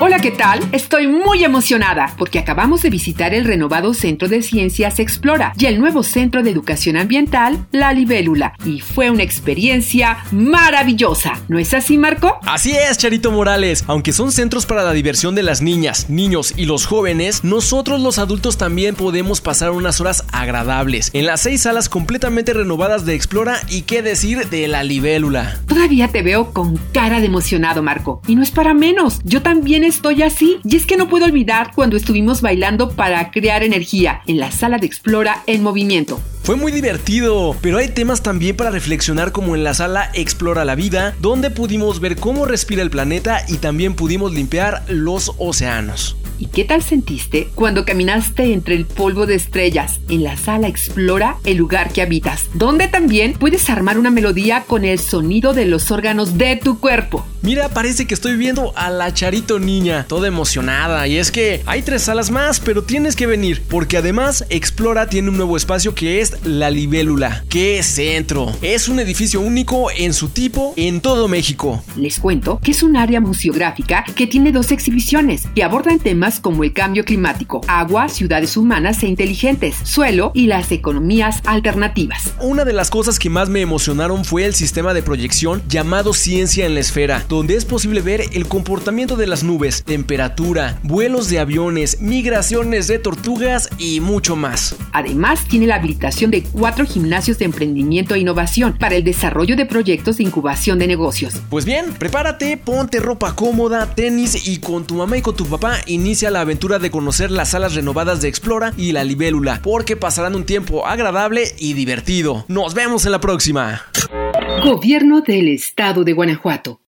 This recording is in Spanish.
Hola, ¿qué tal? Estoy muy emocionada porque acabamos de visitar el renovado Centro de Ciencias Explora y el nuevo Centro de Educación Ambiental, La Libélula, y fue una experiencia maravillosa. ¿No es así, Marco? Así es, Charito Morales. Aunque son centros para la diversión de las niñas, niños y los jóvenes, nosotros los adultos también podemos pasar unas horas agradables en las seis salas completamente renovadas de Explora y qué decir de La Libélula. Todavía te veo con cara de emocionado, Marco. Y no es para menos. Yo también estoy así. Y es que no puedo olvidar cuando estuvimos bailando para crear energía en la sala de Explora en movimiento. Fue muy divertido, pero hay temas también para reflexionar como en la sala Explora la Vida, donde pudimos ver cómo respira el planeta y también pudimos limpiar los océanos. ¿Y qué tal sentiste cuando caminaste entre el polvo de estrellas en la sala Explora el lugar que habitas, donde también puedes armar una melodía con el sonido de los órganos de tu cuerpo? Mira, parece que estoy viendo a la Charito niña, toda emocionada, y es que hay tres salas más, pero tienes que venir, porque además Explora tiene un nuevo espacio que es la Libélula. ¡Qué centro! Es un edificio único en su tipo en todo México. Les cuento que es un área museográfica que tiene dos exhibiciones que abordan temas como el cambio climático, agua, ciudades humanas e inteligentes, suelo y las economías alternativas. Una de las cosas que más me emocionaron fue el sistema de proyección llamado Ciencia en la Esfera, donde es posible ver el comportamiento de las nubes, temperatura, vuelos de aviones, migraciones de tortugas y mucho más. Además, tiene la habilitación de cuatro gimnasios de emprendimiento e innovación para el desarrollo de proyectos de incubación de negocios. Pues bien, prepárate, ponte ropa cómoda, tenis y con tu mamá y con tu papá inicia la aventura de conocer las salas renovadas de Explora y la Libélula, porque pasarán un tiempo agradable y divertido. Nos vemos en la próxima. Gobierno del Estado de Guanajuato.